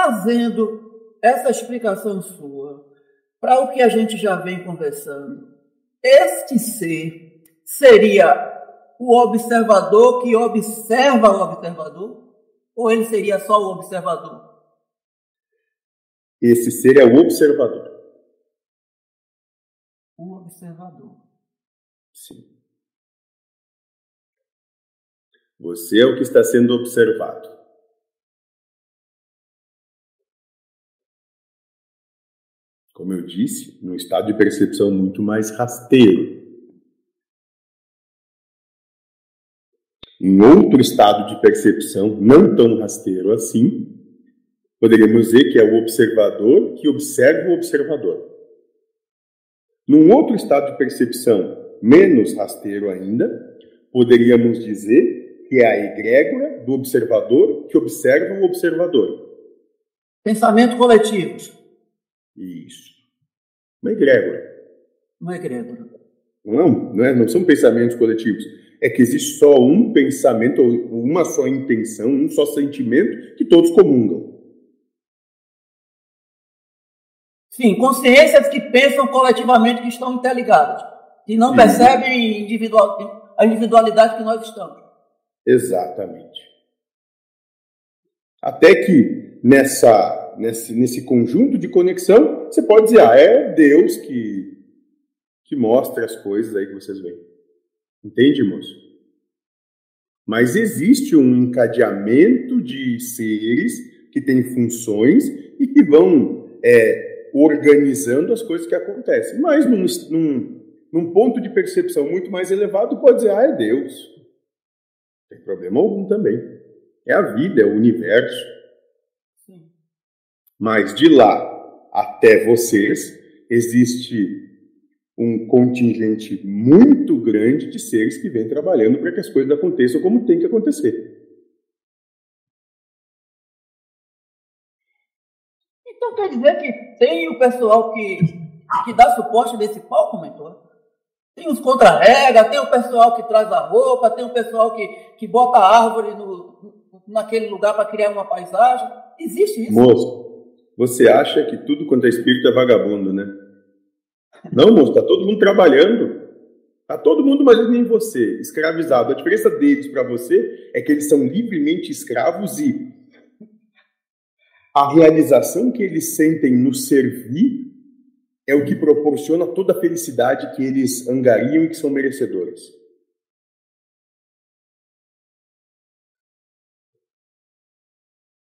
trazendo essa explicação sua para o que a gente já vem conversando, este ser seria o observador que observa o observador? Ou ele seria só o observador? Esse ser é o observador. O observador. Sim. Você é o que está sendo observado. Como eu disse, num estado de percepção muito mais rasteiro. Em outro estado de percepção, não tão rasteiro assim, poderíamos dizer que é o observador que observa o observador. Num outro estado de percepção menos rasteiro ainda, poderíamos dizer que é a egrégora do observador que observa o observador. Pensamento coletivo. Isso. Uma egrégora. Uma egrégora. Não, não, é, não são pensamentos coletivos. É que existe só um pensamento, uma só intenção, um só sentimento que todos comungam. Sim, consciências que pensam coletivamente que estão interligadas, que não percebem individual, a individualidade que nós estamos. Exatamente. Até que nessa, nesse, nesse conjunto de conexão, você pode dizer, ah, é Deus que, que mostra as coisas aí que vocês veem. Entende, moço? Mas existe um encadeamento de seres que têm funções e que vão é, organizando as coisas que acontecem. Mas num, num, num ponto de percepção muito mais elevado, pode dizer, ah, é Deus. Não tem problema algum também. É a vida, é o universo. Mas de lá até vocês, existe um contingente muito grande de seres que vem trabalhando para que as coisas aconteçam como tem que acontecer. Então quer dizer que tem o pessoal que, que dá suporte nesse palco, mentor? Tem os contra-rega, tem o pessoal que traz a roupa, tem o pessoal que, que bota a árvore no, naquele lugar para criar uma paisagem. Existe isso? Moço, você acha que tudo quanto é espírito é vagabundo, né? Não, moço, tá todo mundo trabalhando. Tá todo mundo, mas nem você, escravizado. A diferença deles para você é que eles são livremente escravos e a realização que eles sentem no servir é o que proporciona toda a felicidade que eles angariam e que são merecedores.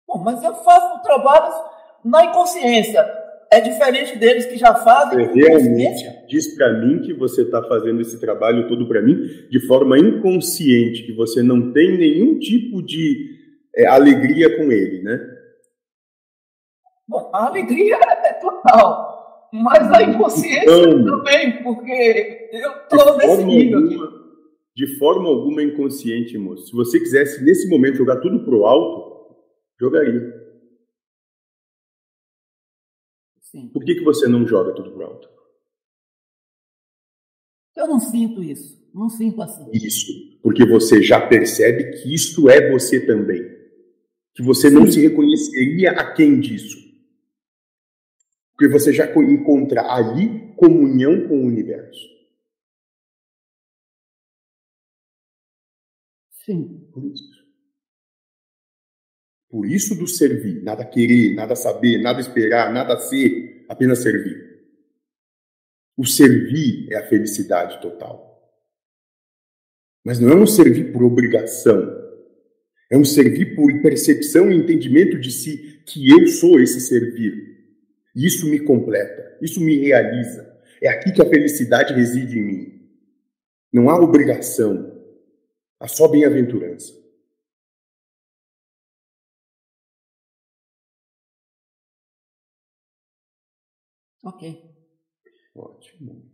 Bom, mas eu faço trabalhos na inconsciência. É diferente deles que já fazem. Você realmente diz para mim que você está fazendo esse trabalho todo para mim de forma inconsciente, que você não tem nenhum tipo de é, alegria com ele, né? Bom, a alegria é total, mas a inconsciência então, também, porque eu estou nesse nível alguma, aqui. De forma alguma inconsciente, moço. Se você quisesse, nesse momento, jogar tudo pro alto, jogaria. Sim. Por que, que você não joga tudo pro alto? Eu não sinto isso. Não sinto assim. Isso. Porque você já percebe que isto é você também. Que você Sim. não se reconheceria a quem disso. Porque você já encontra ali comunhão com o universo. Sim. Por isso. Por isso do servir. Nada querer, nada saber, nada esperar, nada ser, apenas servir. O servir é a felicidade total. Mas não é um servir por obrigação. É um servir por percepção e entendimento de si que eu sou esse servir. Isso me completa, isso me realiza. É aqui que a felicidade reside em mim. Não há obrigação, há só bem-aventurança. Ok. Ótimo.